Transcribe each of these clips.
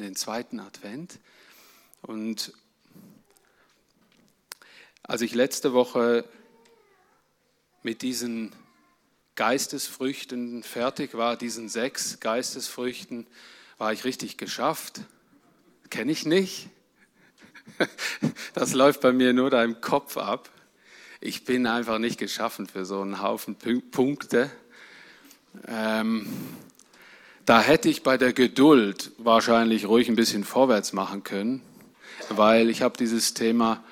den zweiten Advent. Und als ich letzte Woche mit diesen Geistesfrüchten fertig war, diesen sechs Geistesfrüchten, war ich richtig geschafft. Kenne ich nicht. Das läuft bei mir nur da im Kopf ab. Ich bin einfach nicht geschaffen für so einen Haufen Punkte. Ähm, da hätte ich bei der Geduld wahrscheinlich ruhig ein bisschen vorwärts machen können, weil ich habe dieses Thema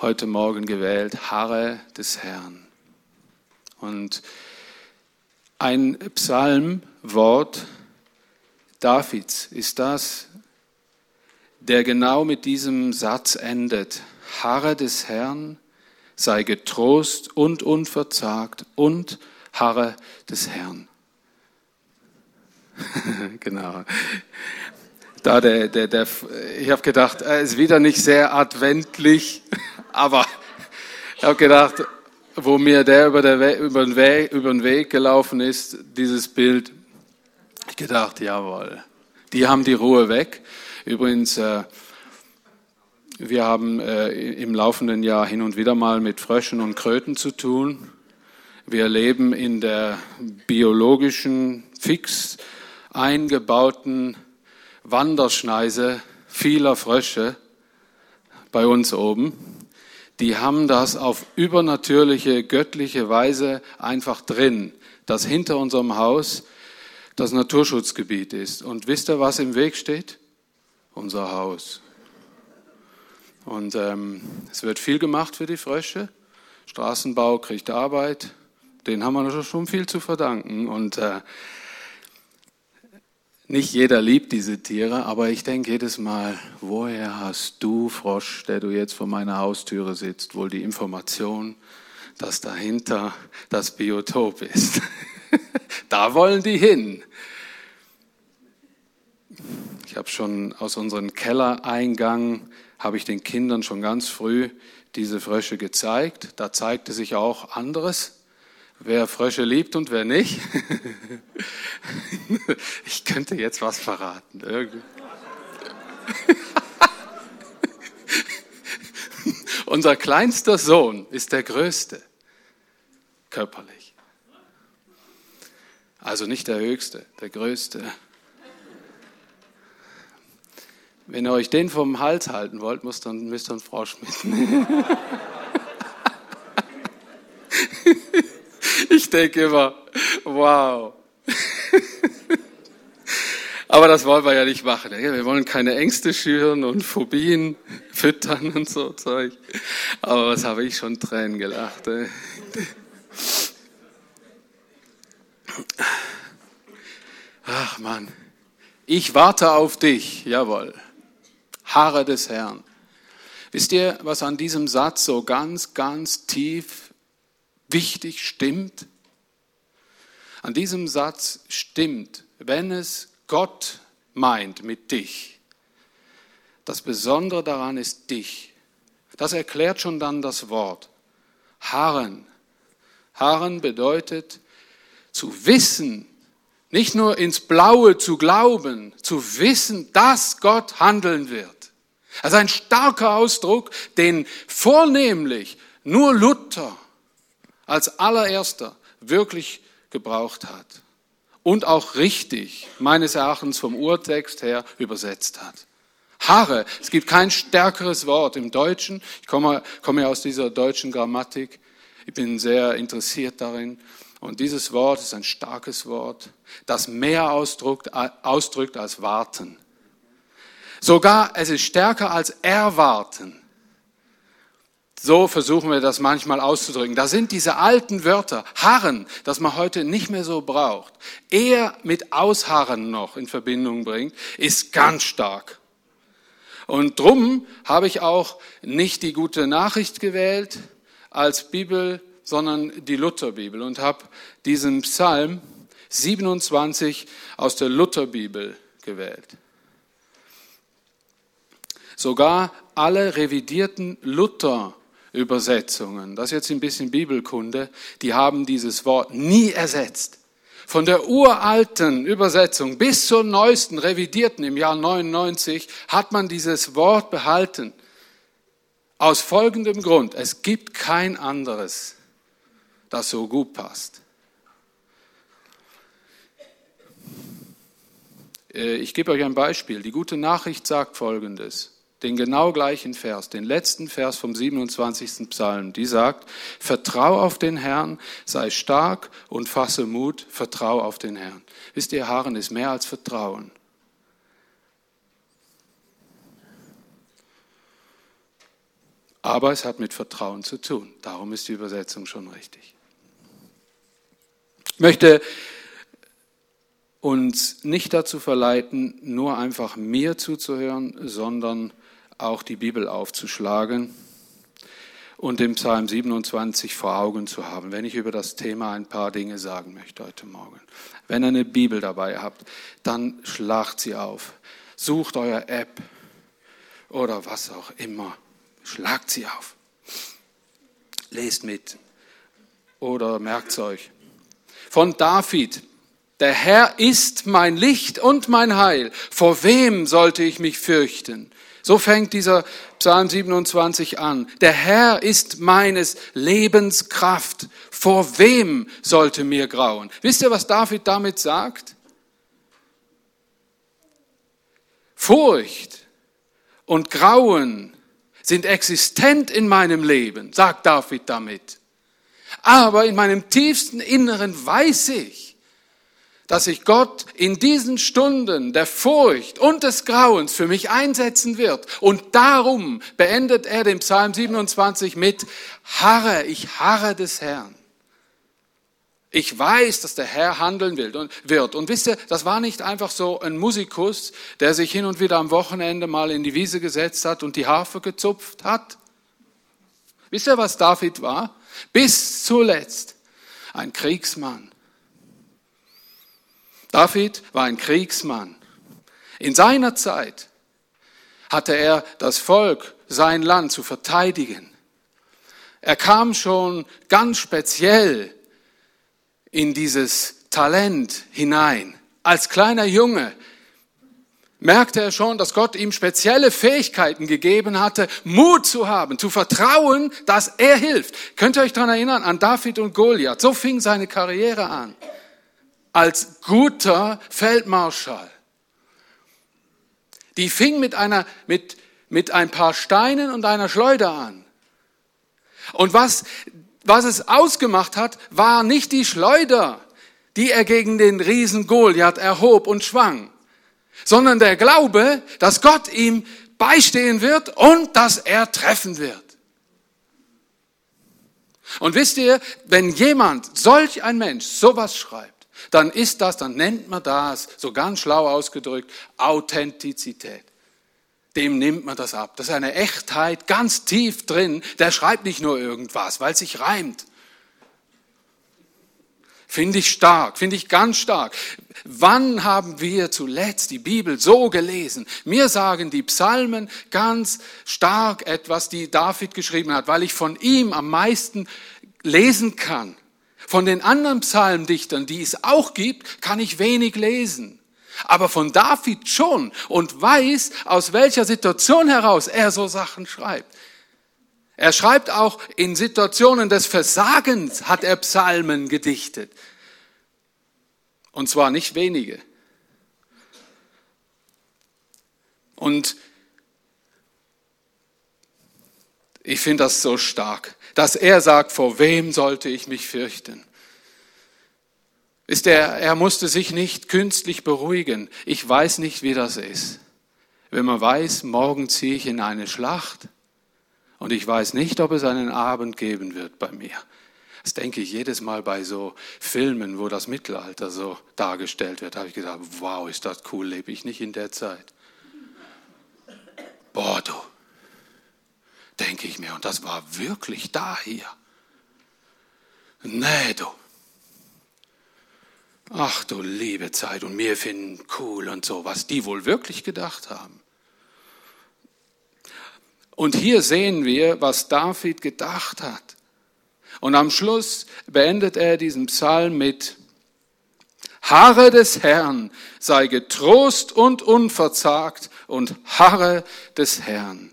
heute Morgen gewählt, Harre des Herrn. Und ein Psalmwort Davids ist das, der genau mit diesem Satz endet. Harre des Herrn, sei getrost und unverzagt und harre des Herrn. genau. Da der, der, der, ich habe gedacht, er ist wieder nicht sehr adventlich, aber ich habe gedacht, wo mir der über, der über, den Weg, über den Weg gelaufen ist, dieses Bild, ich gedacht, jawohl, die haben die Ruhe weg. Übrigens, äh, wir haben äh, im laufenden Jahr hin und wieder mal mit Fröschen und Kröten zu tun. Wir leben in der biologischen Fix eingebauten Wanderschneise vieler Frösche bei uns oben. Die haben das auf übernatürliche, göttliche Weise einfach drin, dass hinter unserem Haus das Naturschutzgebiet ist. Und wisst ihr, was im Weg steht? Unser Haus. Und ähm, es wird viel gemacht für die Frösche. Straßenbau kriegt Arbeit. Den haben wir schon viel zu verdanken. Und äh, nicht jeder liebt diese Tiere, aber ich denke jedes Mal, woher hast du, Frosch, der du jetzt vor meiner Haustüre sitzt, wohl die Information, dass dahinter das Biotop ist? da wollen die hin. Ich habe schon aus unserem Kellereingang, habe ich den Kindern schon ganz früh diese Frösche gezeigt. Da zeigte sich auch anderes wer Frösche liebt und wer nicht. Ich könnte jetzt was verraten. Unser kleinster Sohn ist der größte, körperlich. Also nicht der höchste, der größte. Wenn ihr euch den vom Hals halten wollt, müsst ihr, einen Frosch mitnehmen. Denke immer, wow. Aber das wollen wir ja nicht machen. Wir wollen keine Ängste schüren und Phobien füttern und so Zeug. Aber was habe ich schon Tränen gelacht. Ach Mann, ich warte auf dich, jawohl. Haare des Herrn. Wisst ihr, was an diesem Satz so ganz, ganz tief wichtig stimmt? An diesem Satz stimmt, wenn es Gott meint mit dich. Das Besondere daran ist dich. Das erklärt schon dann das Wort. Harren. Harren bedeutet zu wissen, nicht nur ins Blaue zu glauben, zu wissen, dass Gott handeln wird. Also ein starker Ausdruck, den vornehmlich nur Luther als allererster wirklich gebraucht hat und auch richtig, meines Erachtens vom Urtext her, übersetzt hat. Haare, es gibt kein stärkeres Wort im Deutschen. Ich komme, komme aus dieser deutschen Grammatik. Ich bin sehr interessiert darin. Und dieses Wort ist ein starkes Wort, das mehr ausdrückt, ausdrückt als warten. Sogar es ist stärker als erwarten. So versuchen wir das manchmal auszudrücken. Da sind diese alten Wörter, harren, das man heute nicht mehr so braucht, eher mit ausharren noch in Verbindung bringt, ist ganz stark. Und drum habe ich auch nicht die gute Nachricht gewählt als Bibel, sondern die Lutherbibel und habe diesen Psalm 27 aus der Lutherbibel gewählt. Sogar alle revidierten Luther Übersetzungen, das ist jetzt ein bisschen Bibelkunde, die haben dieses Wort nie ersetzt. von der uralten Übersetzung bis zur neuesten, revidierten im Jahr 99, hat man dieses Wort behalten. Aus folgendem Grund, es gibt kein anderes, das so gut passt. Äh, ich gebe euch ein Beispiel. Die gute Nachricht sagt Folgendes, den genau gleichen Vers, den letzten Vers vom 27. Psalm, die sagt, vertrau auf den Herrn, sei stark und fasse Mut, vertrau auf den Herrn. Wisst ihr, Harren ist mehr als Vertrauen. Aber es hat mit Vertrauen zu tun. Darum ist die Übersetzung schon richtig. Ich möchte uns nicht dazu verleiten, nur einfach mir zuzuhören, sondern auch die Bibel aufzuschlagen und den Psalm 27 vor Augen zu haben, wenn ich über das Thema ein paar Dinge sagen möchte heute Morgen. Wenn ihr eine Bibel dabei habt, dann schlagt sie auf. Sucht euer App oder was auch immer Schlagt sie auf. Lest mit oder merkt es euch. Von David. Der Herr ist mein Licht und mein Heil. Vor wem sollte ich mich fürchten? So fängt dieser Psalm 27 an. Der Herr ist meines Lebens Kraft. Vor wem sollte mir grauen? Wisst ihr, was David damit sagt? Furcht und Grauen sind existent in meinem Leben, sagt David damit. Aber in meinem tiefsten Inneren weiß ich, dass sich Gott in diesen Stunden der Furcht und des Grauens für mich einsetzen wird. Und darum beendet er den Psalm 27 mit, harre, ich harre des Herrn. Ich weiß, dass der Herr handeln will wird. Und wisst ihr, das war nicht einfach so ein Musikus, der sich hin und wieder am Wochenende mal in die Wiese gesetzt hat und die Harfe gezupft hat. Wisst ihr, was David war? Bis zuletzt ein Kriegsmann. David war ein Kriegsmann. In seiner Zeit hatte er das Volk, sein Land zu verteidigen. Er kam schon ganz speziell in dieses Talent hinein. Als kleiner Junge merkte er schon, dass Gott ihm spezielle Fähigkeiten gegeben hatte, Mut zu haben, zu vertrauen, dass er hilft. Könnt ihr euch daran erinnern an David und Goliath? So fing seine Karriere an. Als guter Feldmarschall. Die fing mit einer, mit, mit ein paar Steinen und einer Schleuder an. Und was was es ausgemacht hat, war nicht die Schleuder, die er gegen den Riesen Goliath erhob und schwang, sondern der Glaube, dass Gott ihm beistehen wird und dass er treffen wird. Und wisst ihr, wenn jemand, solch ein Mensch, sowas schreibt, dann ist das, dann nennt man das, so ganz schlau ausgedrückt, Authentizität dem nimmt man das ab. Das ist eine Echtheit ganz tief drin. Der schreibt nicht nur irgendwas, weil es sich reimt. Finde ich stark, finde ich ganz stark. Wann haben wir zuletzt die Bibel so gelesen? Mir sagen die Psalmen ganz stark etwas, die David geschrieben hat, weil ich von ihm am meisten lesen kann. Von den anderen Psalmdichtern, die es auch gibt, kann ich wenig lesen aber von David schon und weiß, aus welcher Situation heraus er so Sachen schreibt. Er schreibt auch in Situationen des Versagens hat er Psalmen gedichtet. Und zwar nicht wenige. Und ich finde das so stark, dass er sagt, vor wem sollte ich mich fürchten? ist er, er musste sich nicht künstlich beruhigen. Ich weiß nicht, wie das ist. Wenn man weiß, morgen ziehe ich in eine Schlacht und ich weiß nicht, ob es einen Abend geben wird bei mir. Das denke ich jedes Mal bei so Filmen, wo das Mittelalter so dargestellt wird. Da habe ich gesagt, wow, ist das cool, lebe ich nicht in der Zeit. Boah, du, denke ich mir, und das war wirklich da hier. Nee, du. Ach du liebe Zeit und wir finden cool und so, was die wohl wirklich gedacht haben. Und hier sehen wir, was David gedacht hat. Und am Schluss beendet er diesen Psalm mit, Harre des Herrn, sei getrost und unverzagt und harre des Herrn.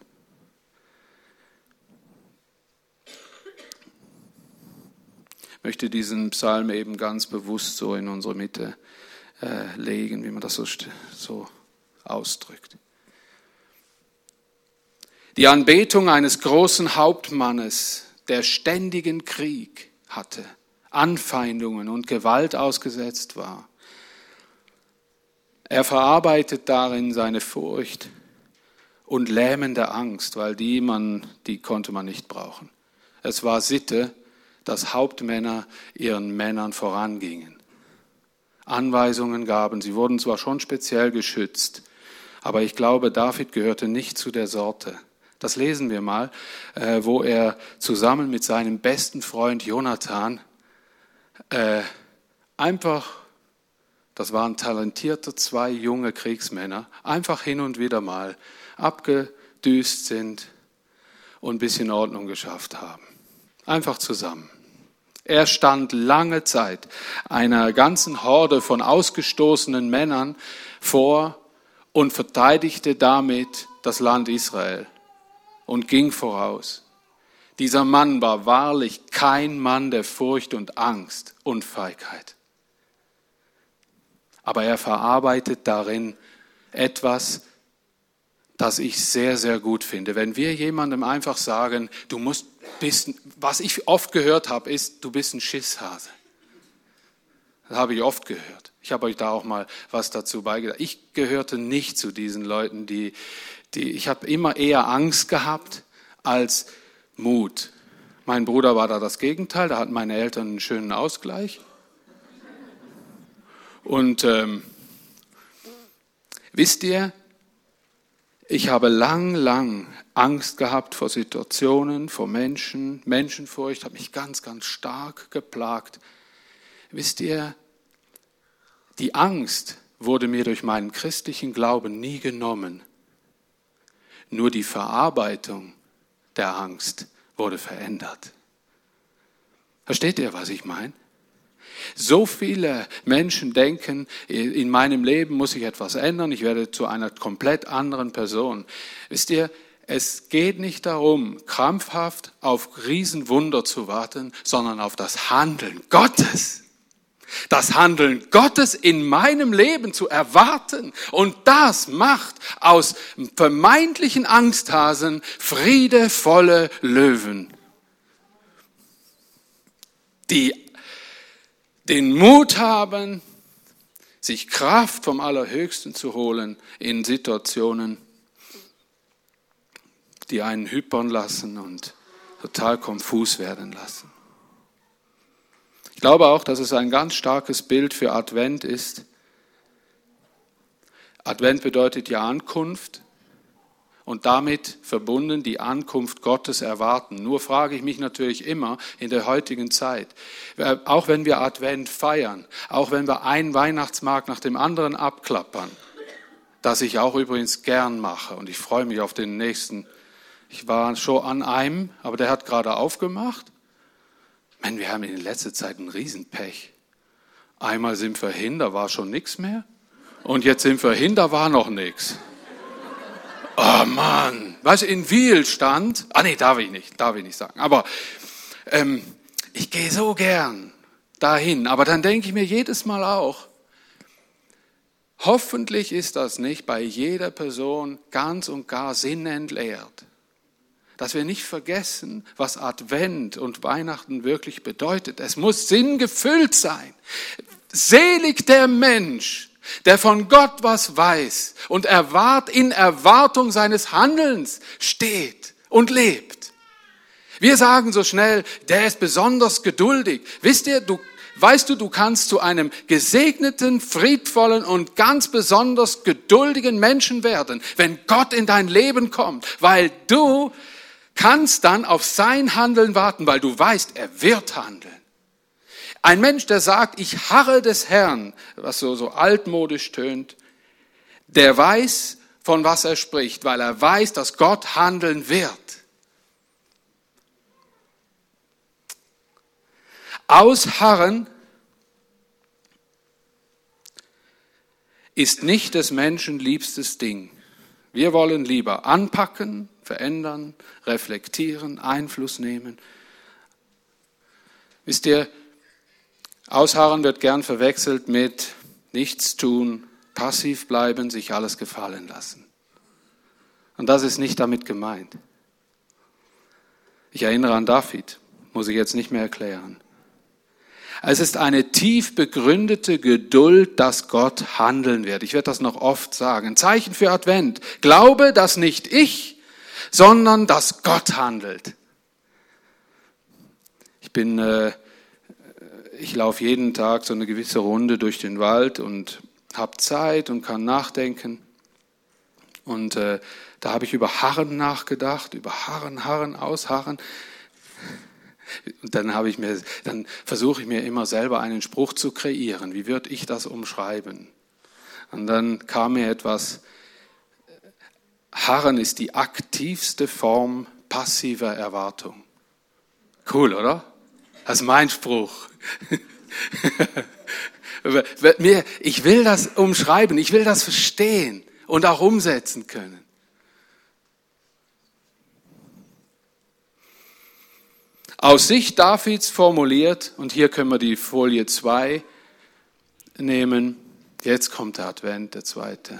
Möchte diesen Psalm eben ganz bewusst so in unsere Mitte äh, legen, wie man das so, so ausdrückt. Die Anbetung eines großen Hauptmannes, der ständigen Krieg hatte, Anfeindungen und Gewalt ausgesetzt war. Er verarbeitet darin seine Furcht und lähmende Angst, weil die man, die konnte man nicht brauchen. Es war Sitte, dass Hauptmänner ihren Männern vorangingen. Anweisungen gaben. Sie wurden zwar schon speziell geschützt, aber ich glaube, David gehörte nicht zu der Sorte. Das lesen wir mal, äh, wo er zusammen mit seinem besten Freund Jonathan äh, einfach, das waren talentierte zwei junge Kriegsmänner, einfach hin und wieder mal abgedüst sind und ein bisschen Ordnung geschafft haben. Einfach zusammen. Er stand lange Zeit einer ganzen Horde von ausgestoßenen Männern vor und verteidigte damit das Land Israel und ging voraus. Dieser Mann war wahrlich kein Mann der Furcht und Angst und Feigheit. Aber er verarbeitet darin etwas, das ich sehr, sehr gut finde. Wenn wir jemandem einfach sagen, du musst bist, was ich oft gehört habe, ist, du bist ein Schisshase. Das habe ich oft gehört. Ich habe euch da auch mal was dazu beigedacht. Ich gehörte nicht zu diesen Leuten, die, die ich habe immer eher Angst gehabt als Mut. Mein Bruder war da das Gegenteil, da hatten meine Eltern einen schönen Ausgleich. Und ähm, wisst ihr, ich habe lang, lang Angst gehabt vor Situationen, vor Menschen. Menschenfurcht hat mich ganz, ganz stark geplagt. Wisst ihr, die Angst wurde mir durch meinen christlichen Glauben nie genommen. Nur die Verarbeitung der Angst wurde verändert. Versteht ihr, was ich meine? So viele Menschen denken, in meinem Leben muss ich etwas ändern, ich werde zu einer komplett anderen Person. Wisst ihr, es geht nicht darum, krampfhaft auf Riesenwunder zu warten, sondern auf das Handeln Gottes. Das Handeln Gottes in meinem Leben zu erwarten. Und das macht aus vermeintlichen Angsthasen friedevolle Löwen, die den Mut haben, sich Kraft vom Allerhöchsten zu holen in Situationen, die einen hypern lassen und total konfus werden lassen. Ich glaube auch, dass es ein ganz starkes Bild für Advent ist. Advent bedeutet ja Ankunft und damit verbunden die Ankunft Gottes erwarten. Nur frage ich mich natürlich immer in der heutigen Zeit, äh, auch wenn wir Advent feiern, auch wenn wir einen Weihnachtsmarkt nach dem anderen abklappern, das ich auch übrigens gern mache und ich freue mich auf den nächsten. Ich war schon an einem, aber der hat gerade aufgemacht. Man, wir haben in letzter Zeit ein Riesenpech. Einmal sind wir hin, da war schon nichts mehr. Und jetzt sind wir hin, da war noch nichts. Oh Mann, du, in Wiel stand, ah nee, darf ich nicht, darf ich nicht sagen, aber ähm, ich gehe so gern dahin, aber dann denke ich mir jedes Mal auch, hoffentlich ist das nicht bei jeder Person ganz und gar sinnentleert, dass wir nicht vergessen, was Advent und Weihnachten wirklich bedeutet. Es muss sinngefüllt sein. Selig der Mensch, der von Gott was weiß und erwart, in Erwartung seines Handelns steht und lebt. Wir sagen so schnell, der ist besonders geduldig. Wisst ihr, du, weißt du, du kannst zu einem gesegneten, friedvollen und ganz besonders geduldigen Menschen werden, wenn Gott in dein Leben kommt, weil du kannst dann auf sein Handeln warten, weil du weißt, er wird handeln. Ein Mensch, der sagt, ich harre des Herrn, was so, so altmodisch tönt, der weiß, von was er spricht, weil er weiß, dass Gott handeln wird. Ausharren ist nicht des Menschen liebstes Ding. Wir wollen lieber anpacken, verändern, reflektieren, Einfluss nehmen. Wisst ihr, Ausharren wird gern verwechselt mit nichts tun, passiv bleiben, sich alles gefallen lassen. Und das ist nicht damit gemeint. Ich erinnere an David, muss ich jetzt nicht mehr erklären. Es ist eine tief begründete Geduld, dass Gott handeln wird. Ich werde das noch oft sagen. Zeichen für Advent. Glaube, dass nicht ich, sondern dass Gott handelt. Ich bin, äh, ich laufe jeden Tag so eine gewisse Runde durch den Wald und habe Zeit und kann nachdenken. Und äh, da habe ich über Harren nachgedacht, über Harren, Harren, Ausharren. Und dann habe ich mir, dann versuche ich mir immer selber einen Spruch zu kreieren. Wie würde ich das umschreiben? Und dann kam mir etwas, Harren ist die aktivste Form passiver Erwartung. Cool, oder? Das ist mein Spruch. ich will das umschreiben, ich will das verstehen und auch umsetzen können. Aus Sicht Davids formuliert, und hier können wir die Folie 2 nehmen, jetzt kommt der Advent, der zweite.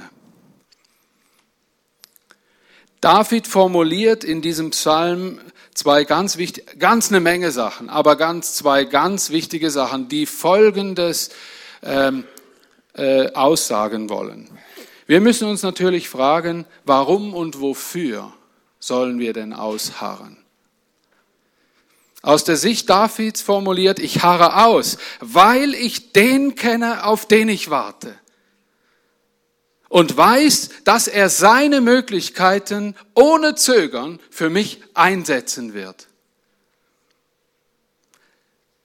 David formuliert in diesem Psalm zwei ganz wichtige, ganz eine Menge Sachen, aber ganz zwei ganz wichtige Sachen, die Folgendes ähm, äh, aussagen wollen. Wir müssen uns natürlich fragen, warum und wofür sollen wir denn ausharren? Aus der Sicht Davids formuliert, ich harre aus, weil ich den kenne, auf den ich warte. Und weiß, dass er seine Möglichkeiten ohne Zögern für mich einsetzen wird.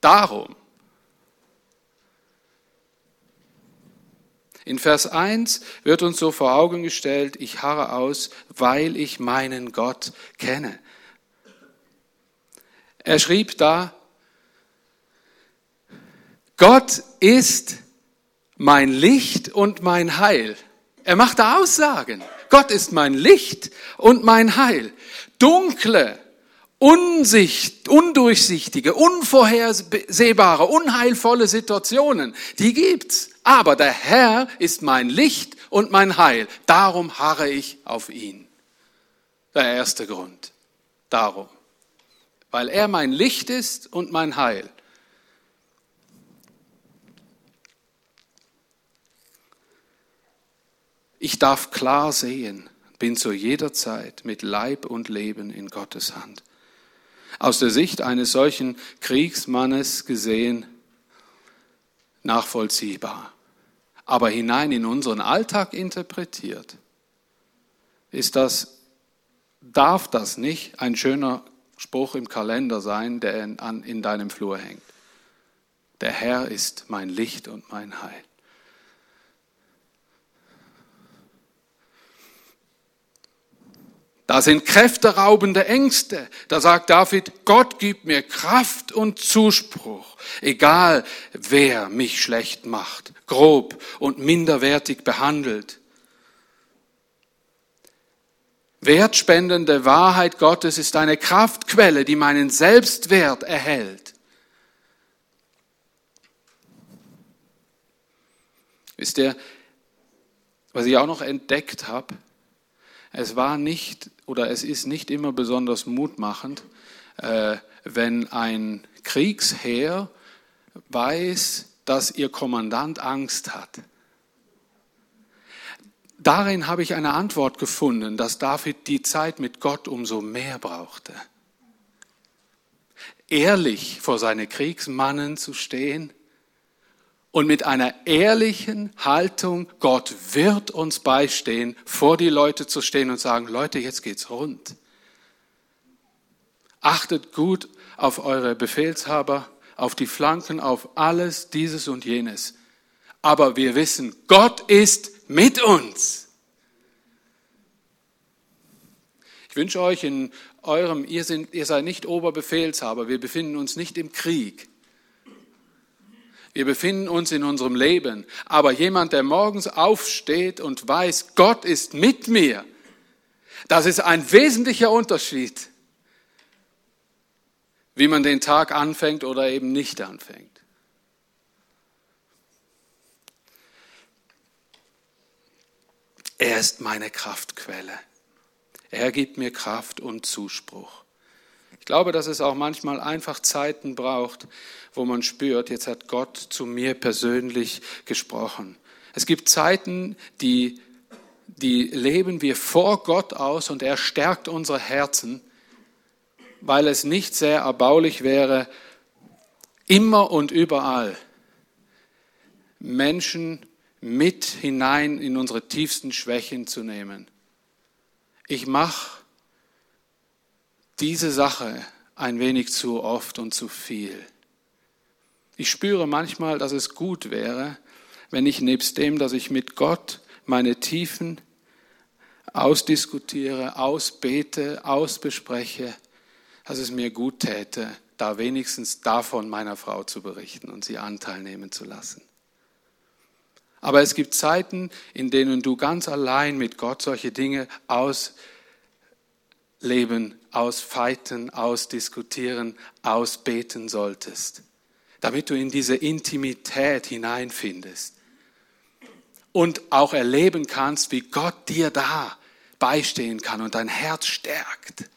Darum. In Vers 1 wird uns so vor Augen gestellt, ich harre aus, weil ich meinen Gott kenne. Er schrieb da, Gott ist mein Licht und mein Heil. Er machte Aussagen. Gott ist mein Licht und mein Heil. Dunkle, unsicht, undurchsichtige, unvorhersehbare, unheilvolle Situationen, die gibt's. Aber der Herr ist mein Licht und mein Heil. Darum harre ich auf ihn. Der erste Grund. Darum weil er mein Licht ist und mein Heil. Ich darf klar sehen, bin zu jeder Zeit mit Leib und Leben in Gottes Hand. Aus der Sicht eines solchen Kriegsmannes gesehen, nachvollziehbar. Aber hinein in unseren Alltag interpretiert, ist das, darf das nicht ein schöner Spruch im Kalender sein, der in, in deinem Flur hängt. Der Herr ist mein Licht und mein Heil. Da sind kräfteraubende Ängste. Da sagt David, Gott gibt mir Kraft und Zuspruch, egal wer mich schlecht macht, grob und minderwertig behandelt. Wertspendende Wahrheit Gottes ist eine Kraftquelle, die meinen Selbstwert erhält. Wisst ihr, was ich auch noch entdeckt habe, es war nicht oder es ist nicht immer besonders mutmachend, äh, wenn ein Kriegsheer weiß, dass ihr Kommandant Angst hat. Darin habe ich eine Antwort gefunden, dass David die Zeit mit Gott umso mehr brauchte. Ehrlich vor seine Kriegsmannen zu stehen und mit einer ehrlichen Haltung, Gott wird uns beistehen, vor die Leute zu stehen und sagen, Leute, jetzt geht's rund. Achtet gut auf eure Befehlshaber, auf die Flanken, auf alles, dieses und jenes. Aber wir wissen, Gott ist mit uns. Ich wünsche euch in eurem, ihr, sind, ihr seid nicht Oberbefehlshaber, wir befinden uns nicht im Krieg. Wir befinden uns in unserem Leben. Aber jemand, der morgens aufsteht und weiß, Gott ist mit mir, das ist ein wesentlicher Unterschied, wie man den Tag anfängt oder eben nicht anfängt. Er ist meine Kraftquelle. Er gibt mir Kraft und Zuspruch. Ich glaube, dass es auch manchmal einfach Zeiten braucht, wo man spürt, jetzt hat Gott zu mir persönlich gesprochen. Es gibt Zeiten, die, die leben wir vor Gott aus und er stärkt unsere Herzen, weil es nicht sehr erbaulich wäre, immer und überall Menschen mit hinein in unsere tiefsten Schwächen zu nehmen. Ich mache diese Sache ein wenig zu oft und zu viel. Ich spüre manchmal, dass es gut wäre, wenn ich nebst dem, dass ich mit Gott meine Tiefen ausdiskutiere, ausbete, ausbespreche, dass es mir gut täte, da wenigstens davon meiner Frau zu berichten und sie Anteil nehmen zu lassen. Aber es gibt Zeiten, in denen du ganz allein mit Gott solche Dinge ausleben, ausfeiten, ausdiskutieren, ausbeten solltest, damit du in diese Intimität hineinfindest und auch erleben kannst, wie Gott dir da beistehen kann und dein Herz stärkt.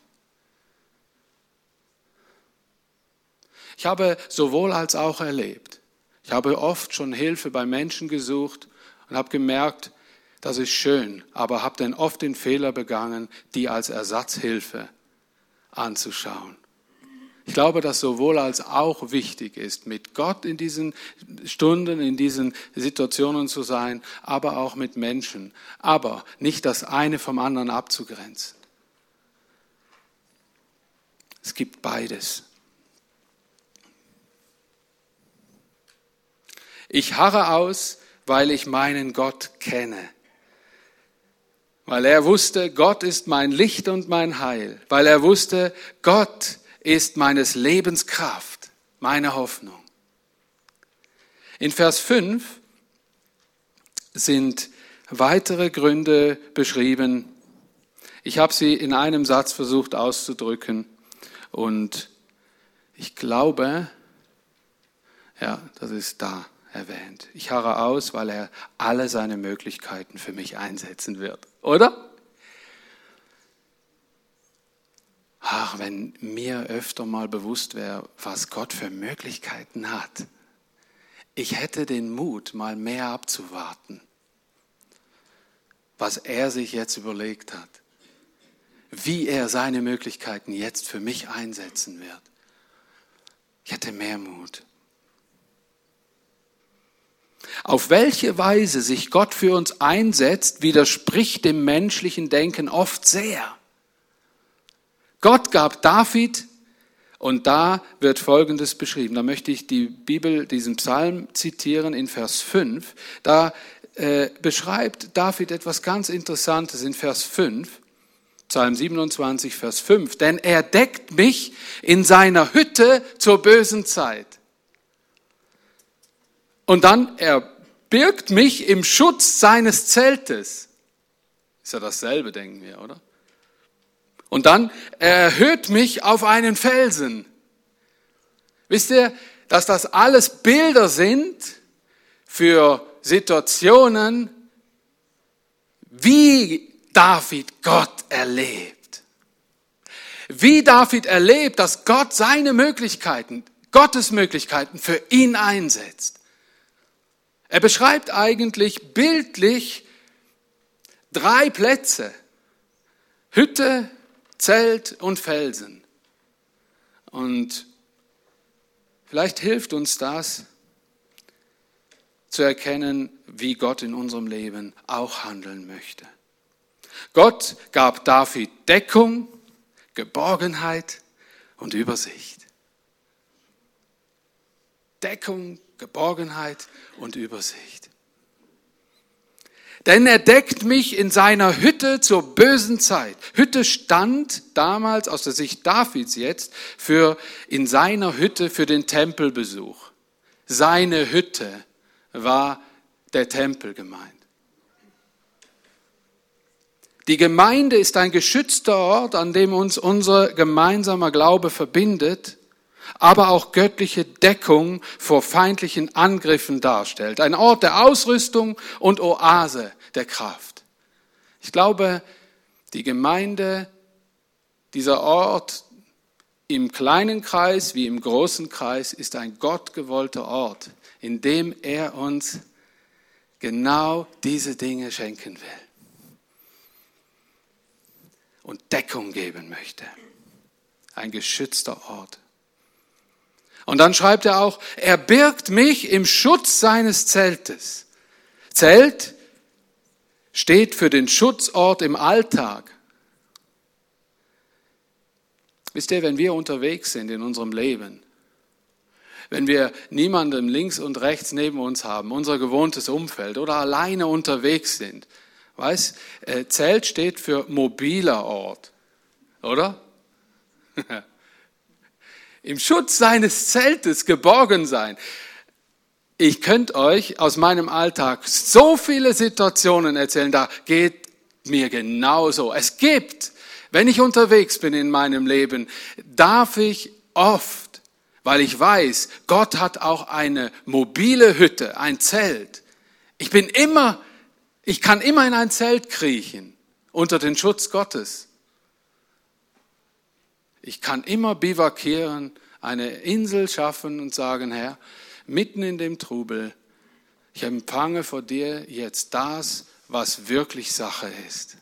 Ich habe sowohl als auch erlebt, ich habe oft schon Hilfe bei Menschen gesucht und habe gemerkt, das ist schön, aber habe dann oft den Fehler begangen, die als Ersatzhilfe anzuschauen. Ich glaube, dass sowohl als auch wichtig ist, mit Gott in diesen Stunden, in diesen Situationen zu sein, aber auch mit Menschen. Aber nicht das eine vom anderen abzugrenzen. Es gibt beides. Ich harre aus, weil ich meinen Gott kenne. Weil er wusste, Gott ist mein Licht und mein Heil. Weil er wusste, Gott ist meines Lebens Kraft, meine Hoffnung. In Vers 5 sind weitere Gründe beschrieben. Ich habe sie in einem Satz versucht auszudrücken und ich glaube, ja, das ist da erwähnt. Ich harre aus, weil er alle seine Möglichkeiten für mich einsetzen wird. Oder? Ach, wenn mir öfter mal bewusst wäre, was Gott für Möglichkeiten hat. Ich hätte den Mut, mal mehr abzuwarten, was er sich jetzt überlegt hat, wie er seine Möglichkeiten jetzt für mich einsetzen wird. Ich hätte mehr Mut. Auf welche Weise sich Gott für uns einsetzt, widerspricht dem menschlichen Denken oft sehr. Gott gab David, und da wird Folgendes beschrieben. Da möchte ich die Bibel, diesen Psalm zitieren in Vers 5. Da äh, beschreibt David etwas ganz Interessantes in Vers 5. Psalm 27, Vers 5. Denn er deckt mich in seiner Hütte zur bösen Zeit. Und dann, er birgt mich im Schutz seines Zeltes. Ist ja dasselbe, denken wir, oder? Und dann, er erhöht mich auf einen Felsen. Wisst ihr, dass das alles Bilder sind für Situationen, wie David Gott erlebt. Wie David erlebt, dass Gott seine Möglichkeiten, Gottes Möglichkeiten für ihn einsetzt. Er beschreibt eigentlich bildlich drei Plätze. Hütte, Zelt und Felsen. Und vielleicht hilft uns das zu erkennen, wie Gott in unserem Leben auch handeln möchte. Gott gab David Deckung, Geborgenheit und Übersicht. Deckung, Geborgenheit und Übersicht. Denn er deckt mich in seiner Hütte zur bösen Zeit. Hütte stand damals aus der Sicht Davids jetzt für in seiner Hütte für den Tempelbesuch. seine Hütte war der Tempel gemeint. Die Gemeinde ist ein geschützter Ort, an dem uns unser gemeinsamer Glaube verbindet, aber auch göttliche Deckung vor feindlichen Angriffen darstellt. Ein Ort der Ausrüstung und Oase der Kraft. Ich glaube, die Gemeinde, dieser Ort im kleinen Kreis wie im großen Kreis, ist ein gottgewollter Ort, in dem er uns genau diese Dinge schenken will und Deckung geben möchte. Ein geschützter Ort. Und dann schreibt er auch, er birgt mich im Schutz seines Zeltes. Zelt steht für den Schutzort im Alltag. Wisst ihr, wenn wir unterwegs sind in unserem Leben, wenn wir niemanden links und rechts neben uns haben, unser gewohntes Umfeld oder alleine unterwegs sind, weiß, äh, Zelt steht für mobiler Ort, oder? Im Schutz seines Zeltes geborgen sein. Ich könnte euch aus meinem Alltag so viele Situationen erzählen, da geht mir genauso. Es gibt, wenn ich unterwegs bin in meinem Leben, darf ich oft, weil ich weiß, Gott hat auch eine mobile Hütte, ein Zelt. Ich bin immer ich kann immer in ein Zelt kriechen unter den Schutz Gottes. Ich kann immer bivakieren, eine Insel schaffen und sagen, Herr, mitten in dem Trubel, ich empfange vor dir jetzt das, was wirklich Sache ist.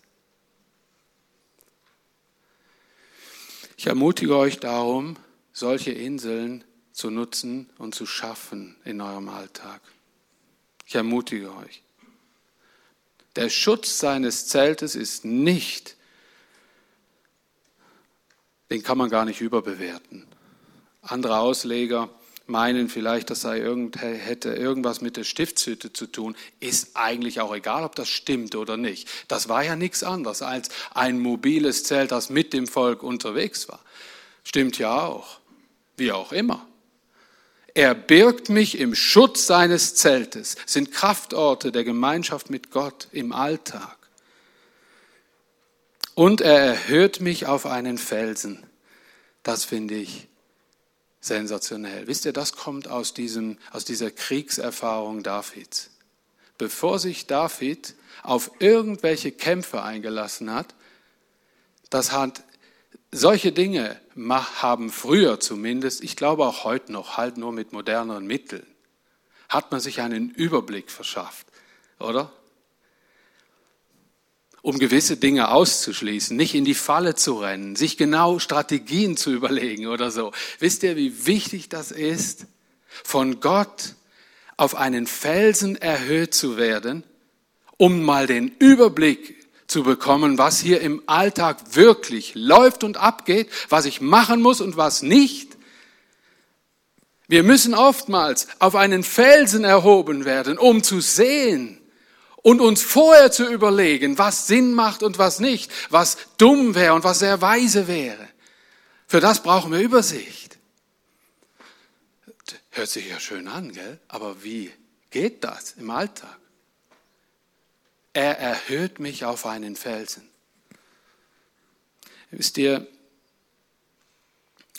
Ich ermutige euch darum, solche Inseln zu nutzen und zu schaffen in eurem Alltag. Ich ermutige euch. Der Schutz seines Zeltes ist nicht, den kann man gar nicht überbewerten. Andere Ausleger meinen vielleicht, das sei irgend, hätte irgendwas mit der Stiftshütte zu tun. Ist eigentlich auch egal, ob das stimmt oder nicht. Das war ja nichts anderes als ein mobiles Zelt, das mit dem Volk unterwegs war. Stimmt ja auch. Wie auch immer. Er birgt mich im Schutz seines Zeltes, sind Kraftorte der Gemeinschaft mit Gott im Alltag. Und er erhöht mich auf einen Felsen. Das finde ich sensationell. Wisst ihr, das kommt aus, diesem, aus dieser Kriegserfahrung Davids. Bevor sich David auf irgendwelche Kämpfe eingelassen hat, das hat solche Dinge haben früher zumindest, ich glaube auch heute noch, halt nur mit moderneren Mitteln, hat man sich einen Überblick verschafft, oder? Um gewisse Dinge auszuschließen, nicht in die Falle zu rennen, sich genau Strategien zu überlegen oder so. Wisst ihr, wie wichtig das ist, von Gott auf einen Felsen erhöht zu werden, um mal den Überblick zu bekommen, was hier im Alltag wirklich läuft und abgeht, was ich machen muss und was nicht. Wir müssen oftmals auf einen Felsen erhoben werden, um zu sehen und uns vorher zu überlegen, was Sinn macht und was nicht, was dumm wäre und was sehr weise wäre. Für das brauchen wir Übersicht. Hört sich ja schön an, gell? Aber wie geht das im Alltag? Er erhöht mich auf einen Felsen. Wisst ihr,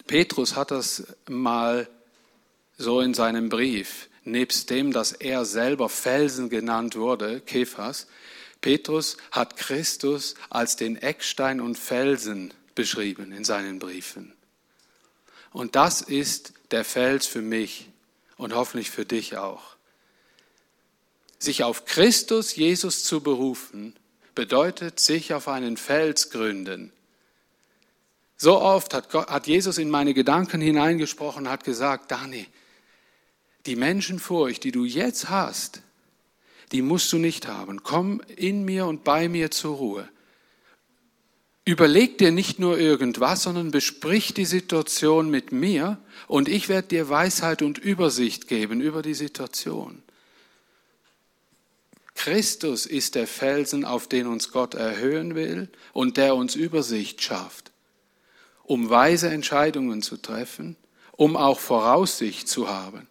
Petrus hat das mal so in seinem Brief, nebst dem, dass er selber Felsen genannt wurde, Kephas, Petrus hat Christus als den Eckstein und Felsen beschrieben in seinen Briefen. Und das ist der Fels für mich und hoffentlich für dich auch. Sich auf Christus Jesus zu berufen, bedeutet sich auf einen Fels gründen. So oft hat, Jesus in meine Gedanken hineingesprochen, hat gesagt, Dani, die Menschenfurcht, die du jetzt hast, die musst du nicht haben. Komm in mir und bei mir zur Ruhe. Überleg dir nicht nur irgendwas, sondern besprich die Situation mit mir und ich werde dir Weisheit und Übersicht geben über die Situation. Christus ist der Felsen, auf den uns Gott erhöhen will und der uns Übersicht schafft, um weise Entscheidungen zu treffen, um auch Voraussicht zu haben.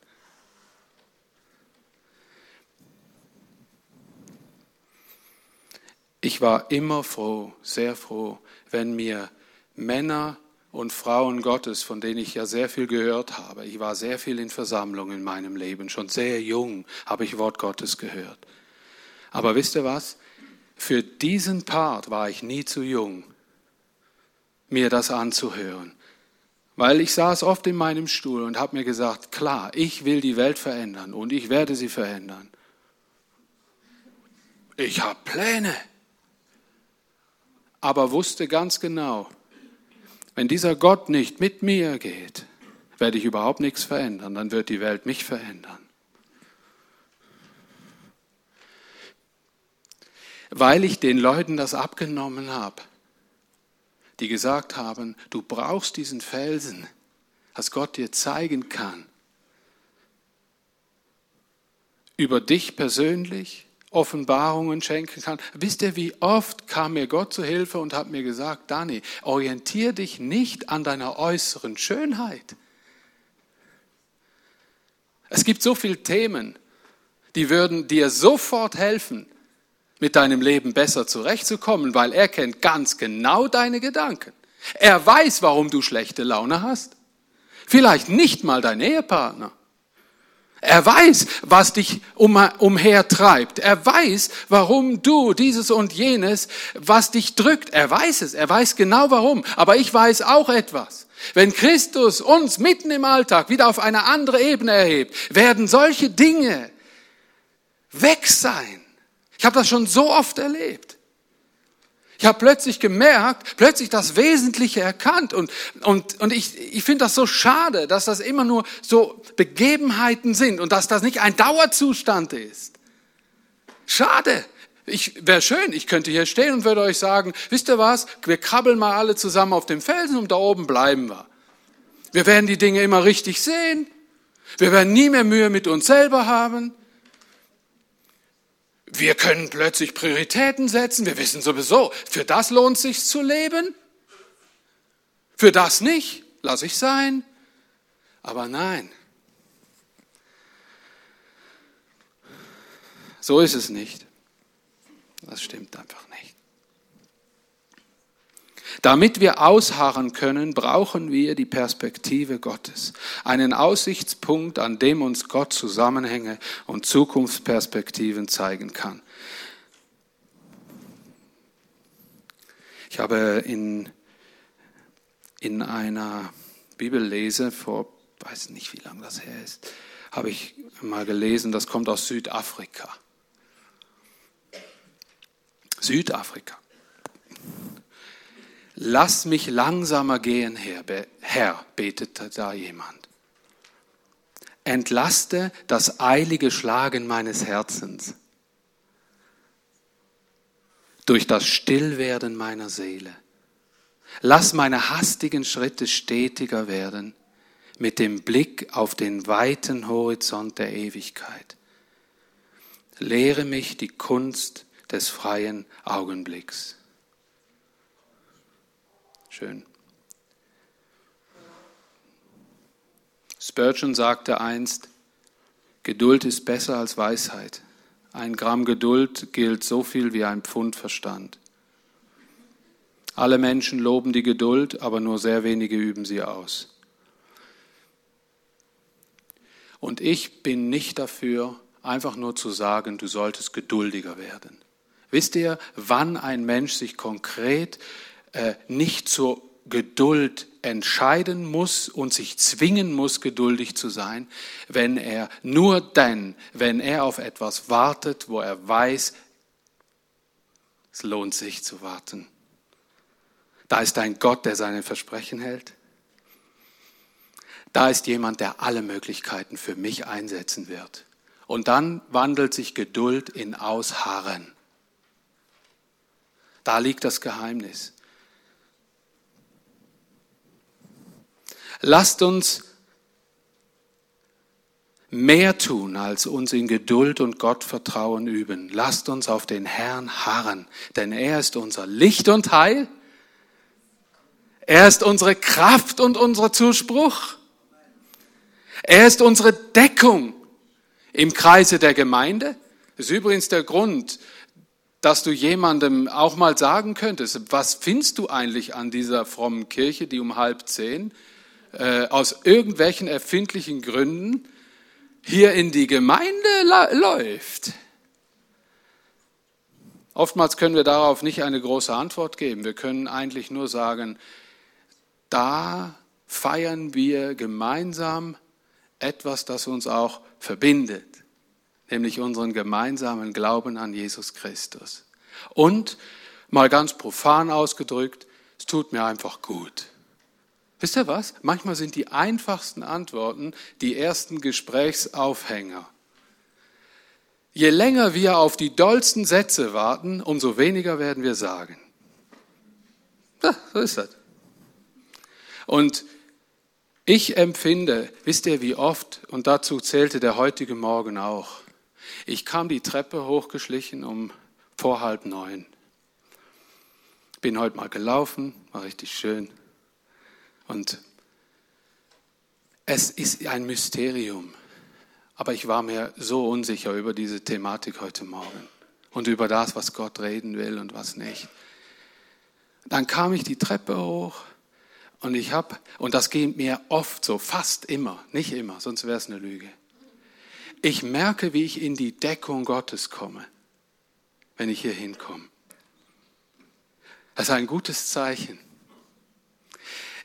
Ich war immer froh, sehr froh, wenn mir Männer und Frauen Gottes, von denen ich ja sehr viel gehört habe. Ich war sehr viel in Versammlungen in meinem Leben. Schon sehr jung habe ich Wort Gottes gehört. Aber wisst ihr was? Für diesen Part war ich nie zu jung, mir das anzuhören. Weil ich saß oft in meinem Stuhl und habe mir gesagt, klar, ich will die Welt verändern und ich werde sie verändern. Ich habe Pläne. Aber wusste ganz genau, wenn dieser Gott nicht mit mir geht, werde ich überhaupt nichts verändern, dann wird die Welt mich verändern. Weil ich den Leuten das abgenommen habe, die gesagt haben, du brauchst diesen Felsen, dass Gott dir zeigen kann, über dich persönlich, Offenbarungen schenken kann. Wisst ihr, wie oft kam mir Gott zu Hilfe und hat mir gesagt, Dani, orientier dich nicht an deiner äußeren Schönheit. Es gibt so viele Themen, die würden dir sofort helfen, mit deinem Leben besser zurechtzukommen, weil er kennt ganz genau deine Gedanken. Er weiß, warum du schlechte Laune hast. Vielleicht nicht mal dein Ehepartner. Er weiß, was dich um, umhertreibt. Er weiß, warum du dieses und jenes, was dich drückt. Er weiß es. Er weiß genau warum. Aber ich weiß auch etwas. Wenn Christus uns mitten im Alltag wieder auf eine andere Ebene erhebt, werden solche Dinge weg sein. Ich habe das schon so oft erlebt. Ich habe plötzlich gemerkt, plötzlich das Wesentliche erkannt. Und, und, und ich, ich finde das so schade, dass das immer nur so Begebenheiten sind und dass das nicht ein Dauerzustand ist. Schade. Ich wäre schön, ich könnte hier stehen und würde euch sagen, wisst ihr was, wir krabbeln mal alle zusammen auf dem Felsen und da oben bleiben wir. Wir werden die Dinge immer richtig sehen. Wir werden nie mehr Mühe mit uns selber haben. Wir können plötzlich Prioritäten setzen. Wir wissen sowieso, für das lohnt sich zu leben. Für das nicht, lasse ich sein. Aber nein. So ist es nicht. Das stimmt einfach nicht. Damit wir ausharren können, brauchen wir die Perspektive Gottes, einen Aussichtspunkt, an dem uns Gott Zusammenhänge und Zukunftsperspektiven zeigen kann. Ich habe in, in einer Bibellese vor, weiß nicht, wie lange das her ist, habe ich mal gelesen, das kommt aus Südafrika. Südafrika. Lass mich langsamer gehen, Herr, Herr, betete da jemand. Entlaste das eilige Schlagen meines Herzens durch das Stillwerden meiner Seele. Lass meine hastigen Schritte stetiger werden mit dem Blick auf den weiten Horizont der Ewigkeit. Lehre mich die Kunst des freien Augenblicks. Schön. Spurgeon sagte einst, Geduld ist besser als Weisheit. Ein Gramm Geduld gilt so viel wie ein Pfund Verstand. Alle Menschen loben die Geduld, aber nur sehr wenige üben sie aus. Und ich bin nicht dafür, einfach nur zu sagen, du solltest geduldiger werden. Wisst ihr, wann ein Mensch sich konkret nicht zur Geduld entscheiden muss und sich zwingen muss, geduldig zu sein, wenn er nur dann, wenn er auf etwas wartet, wo er weiß, es lohnt sich zu warten. Da ist ein Gott, der seine Versprechen hält. Da ist jemand, der alle Möglichkeiten für mich einsetzen wird. Und dann wandelt sich Geduld in Ausharren. Da liegt das Geheimnis. Lasst uns mehr tun, als uns in Geduld und Gottvertrauen üben. Lasst uns auf den Herrn harren, denn er ist unser Licht und Heil. Er ist unsere Kraft und unser Zuspruch. Er ist unsere Deckung im Kreise der Gemeinde. Das ist übrigens der Grund, dass du jemandem auch mal sagen könntest, was findest du eigentlich an dieser frommen Kirche, die um halb zehn äh, aus irgendwelchen erfindlichen Gründen hier in die Gemeinde läuft? Oftmals können wir darauf nicht eine große Antwort geben. Wir können eigentlich nur sagen, da feiern wir gemeinsam etwas, das uns auch verbindet, nämlich unseren gemeinsamen Glauben an Jesus Christus. Und mal ganz profan ausgedrückt, es tut mir einfach gut. Wisst ihr was? Manchmal sind die einfachsten Antworten die ersten Gesprächsaufhänger. Je länger wir auf die dollsten Sätze warten, umso weniger werden wir sagen. Ja, so ist das. Und ich empfinde, wisst ihr wie oft, und dazu zählte der heutige Morgen auch, ich kam die Treppe hochgeschlichen um vor halb neun. Bin heute mal gelaufen, war richtig schön. Und es ist ein Mysterium. Aber ich war mir so unsicher über diese Thematik heute Morgen und über das, was Gott reden will und was nicht. Dann kam ich die Treppe hoch und ich habe, und das geht mir oft so, fast immer, nicht immer, sonst wäre es eine Lüge. Ich merke, wie ich in die Deckung Gottes komme, wenn ich hier hinkomme. Das ist ein gutes Zeichen.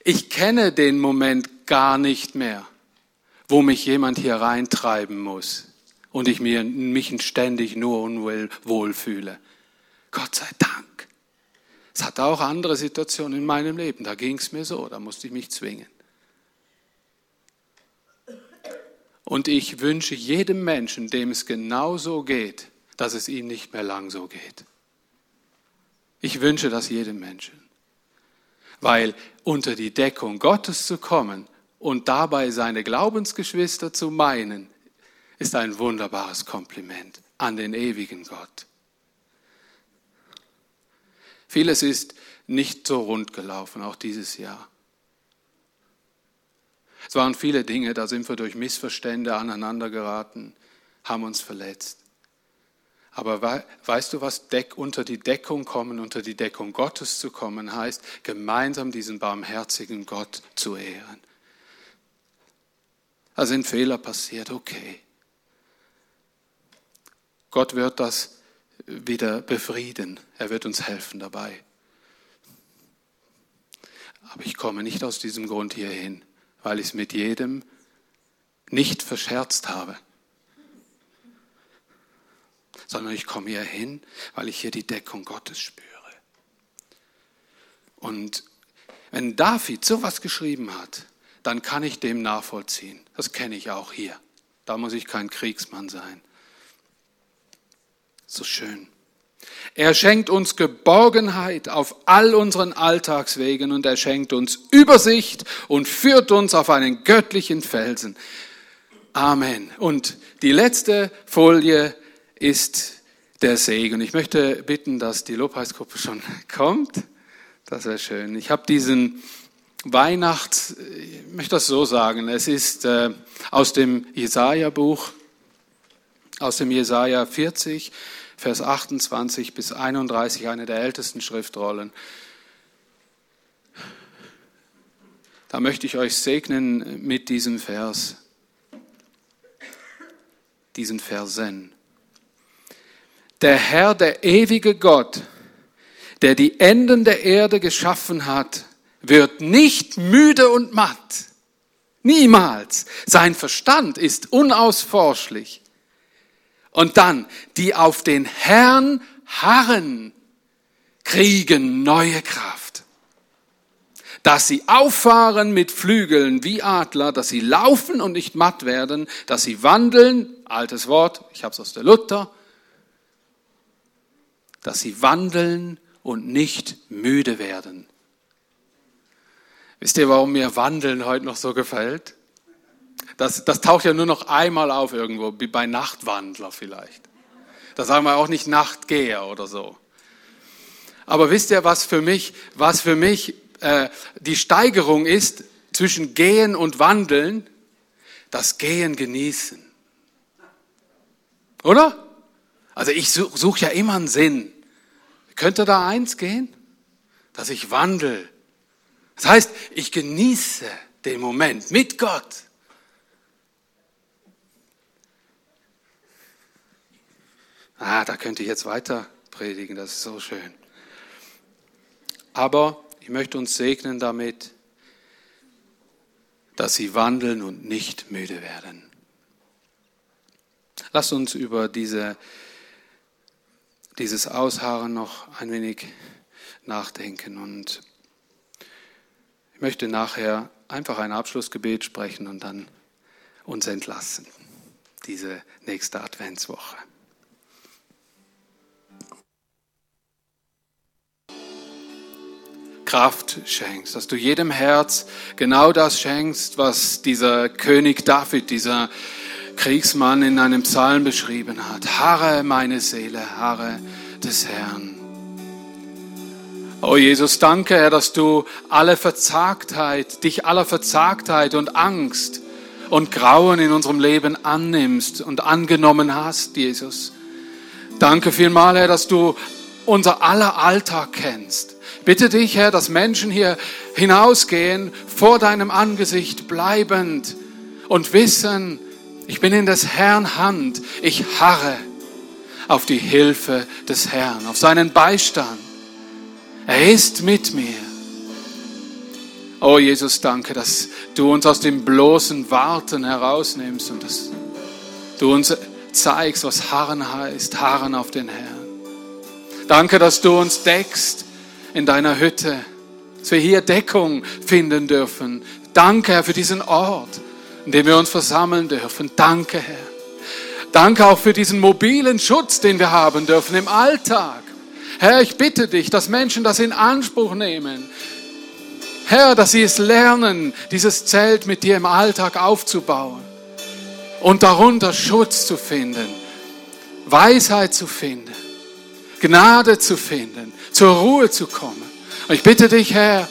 Ich kenne den Moment gar nicht mehr wo mich jemand hier reintreiben muss und ich mir, mich ständig nur unwohl fühle. Gott sei Dank. Es hatte auch andere Situationen in meinem Leben, da ging es mir so, da musste ich mich zwingen. Und ich wünsche jedem Menschen, dem es genauso geht, dass es ihm nicht mehr lang so geht. Ich wünsche das jedem Menschen. Weil unter die Deckung Gottes zu kommen, und dabei seine Glaubensgeschwister zu meinen, ist ein wunderbares Kompliment an den ewigen Gott. Vieles ist nicht so rund gelaufen, auch dieses Jahr. Es waren viele Dinge, da sind wir durch Missverstände aneinander geraten, haben uns verletzt. Aber weißt du, was Deck unter die Deckung kommen, unter die Deckung Gottes zu kommen, heißt, gemeinsam diesen barmherzigen Gott zu ehren. Da sind Fehler passiert, okay. Gott wird das wieder befrieden. Er wird uns helfen dabei. Aber ich komme nicht aus diesem Grund hierhin, weil ich es mit jedem nicht verscherzt habe, sondern ich komme hier hin, weil ich hier die Deckung Gottes spüre. Und wenn David sowas geschrieben hat, dann kann ich dem nachvollziehen. Das kenne ich auch hier. Da muss ich kein Kriegsmann sein. So schön. Er schenkt uns Geborgenheit auf all unseren Alltagswegen und er schenkt uns Übersicht und führt uns auf einen göttlichen Felsen. Amen. Und die letzte Folie ist der Segen. Ich möchte bitten, dass die Lobpreisgruppe schon kommt. Das wäre schön. Ich habe diesen Weihnacht, ich möchte das so sagen, es ist äh, aus dem Jesaja-Buch, aus dem Jesaja 40, Vers 28 bis 31, eine der ältesten Schriftrollen. Da möchte ich euch segnen mit diesem Vers, diesen Versen. Der Herr, der ewige Gott, der die Enden der Erde geschaffen hat, wird nicht müde und matt. Niemals. Sein Verstand ist unausforschlich. Und dann, die auf den Herrn harren, kriegen neue Kraft. Dass sie auffahren mit Flügeln wie Adler, dass sie laufen und nicht matt werden, dass sie wandeln, altes Wort, ich habe es aus der Luther, dass sie wandeln und nicht müde werden. Wisst ihr, warum mir Wandeln heute noch so gefällt? Das, das taucht ja nur noch einmal auf irgendwo, wie bei Nachtwandler vielleicht. Da sagen wir auch nicht Nachtgeher oder so. Aber wisst ihr, was für mich, was für mich äh, die Steigerung ist zwischen Gehen und Wandeln? Das Gehen genießen. Oder? Also ich suche such ja immer einen Sinn. Könnte da eins gehen? Dass ich wandel. Das heißt, ich genieße den Moment mit Gott. Ah, da könnte ich jetzt weiter predigen, das ist so schön. Aber ich möchte uns segnen damit, dass sie wandeln und nicht müde werden. Lass uns über diese, dieses Ausharren noch ein wenig nachdenken und ich möchte nachher einfach ein Abschlussgebet sprechen und dann uns entlassen, diese nächste Adventswoche. Kraft schenkst, dass du jedem Herz genau das schenkst, was dieser König David, dieser Kriegsmann in einem Psalm beschrieben hat. Harre meine Seele, harre des Herrn. Oh Jesus, danke, Herr, dass du alle Verzagtheit, dich aller Verzagtheit und Angst und Grauen in unserem Leben annimmst und angenommen hast, Jesus. Danke vielmal, Herr, dass du unser aller Alltag kennst Bitte dich, Herr, dass Menschen hier hinausgehen, vor deinem Angesicht bleibend und wissen, ich bin in des Herrn Hand, ich harre auf die Hilfe des Herrn, auf seinen Beistand. Er ist mit mir. Oh Jesus, danke, dass du uns aus dem bloßen Warten herausnimmst und dass du uns zeigst, was Harren heißt, Harren auf den Herrn. Danke, dass du uns deckst in deiner Hütte, dass wir hier Deckung finden dürfen. Danke, Herr, für diesen Ort, in dem wir uns versammeln dürfen. Danke, Herr. Danke auch für diesen mobilen Schutz, den wir haben dürfen im Alltag. Herr, ich bitte dich, dass Menschen das in Anspruch nehmen. Herr, dass sie es lernen, dieses Zelt mit dir im Alltag aufzubauen und darunter Schutz zu finden, Weisheit zu finden, Gnade zu finden, zur Ruhe zu kommen. Und ich bitte dich, Herr,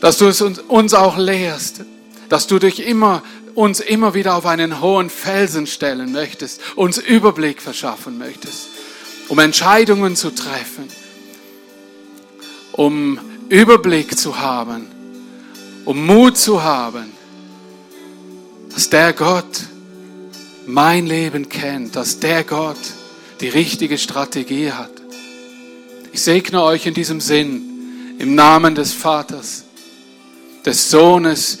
dass du es uns auch lehrst, dass du dich immer, uns immer wieder auf einen hohen Felsen stellen möchtest, uns Überblick verschaffen möchtest, um Entscheidungen zu treffen, um Überblick zu haben, um Mut zu haben, dass der Gott mein Leben kennt, dass der Gott die richtige Strategie hat. Ich segne euch in diesem Sinn im Namen des Vaters, des Sohnes